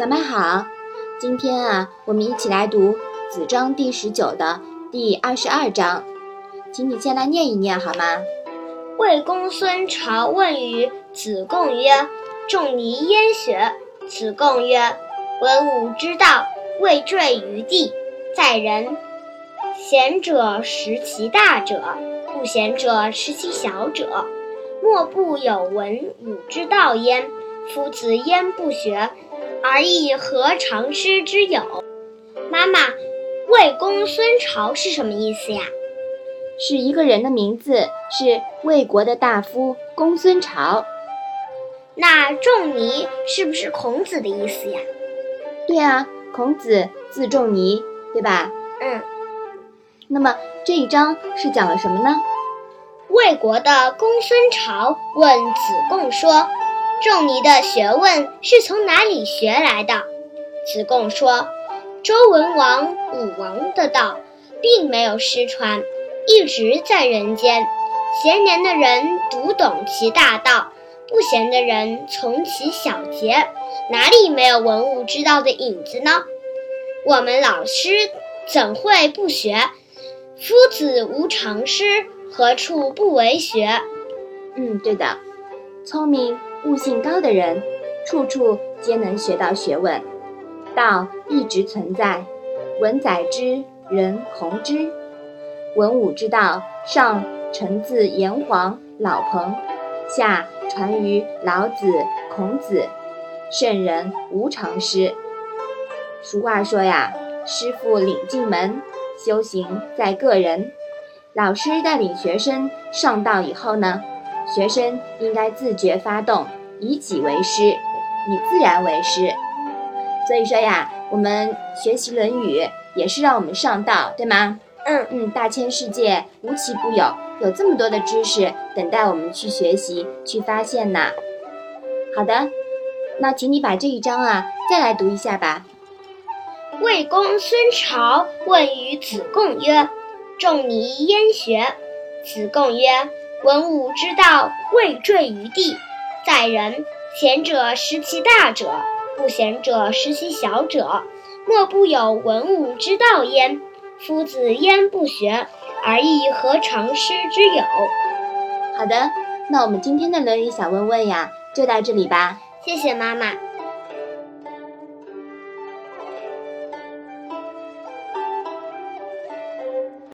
小麦好，今天啊，我们一起来读《子章》第十九的第二十二章，请你先来念一念好吗？魏公孙朝问于子贡曰：“仲尼焉学？”子贡曰：“文武之道，未坠于地，在人。贤者识其大者，不贤者识其小者。莫不有文武之道焉。夫子焉不学，而亦何尝师之有？”妈妈，魏公孙朝是什么意思呀？是一个人的名字，是魏国的大夫公孙朝。那仲尼是不是孔子的意思呀？对啊，孔子字仲尼，对吧？嗯。那么这一章是讲了什么呢？魏国的公孙朝问子贡说：“仲尼的学问是从哪里学来的？”子贡说：“周文王、武王的道并没有失传，一直在人间。贤年的人读懂其大道。”不贤的人从其小节，哪里没有文武之道的影子呢？我们老师怎会不学？夫子无常师，何处不为学？嗯，对的，聪明悟性高的人，处处皆能学到学问。道一直存在，文载之，人弘之。文武之道，上承自炎黄老彭，下。传于老子、孔子，圣人无常师。俗话说呀，师傅领进门，修行在个人。老师带领学生上道以后呢，学生应该自觉发动，以己为师，以自然为师。所以说呀，我们学习《论语》也是让我们上道，对吗？嗯嗯，大千世界无奇不有，有这么多的知识等待我们去学习、去发现呢。好的，那请你把这一章啊再来读一下吧。魏公孙朝问于子贡曰：“仲尼焉学？”子贡曰：“文武之道，未坠于地，在人。贤者识其大者，不贤者识其小者。莫不有文武之道焉。”夫子焉不学，而亦何尝师之有？好的，那我们今天的《论语》小问问呀，就到这里吧。谢谢妈妈。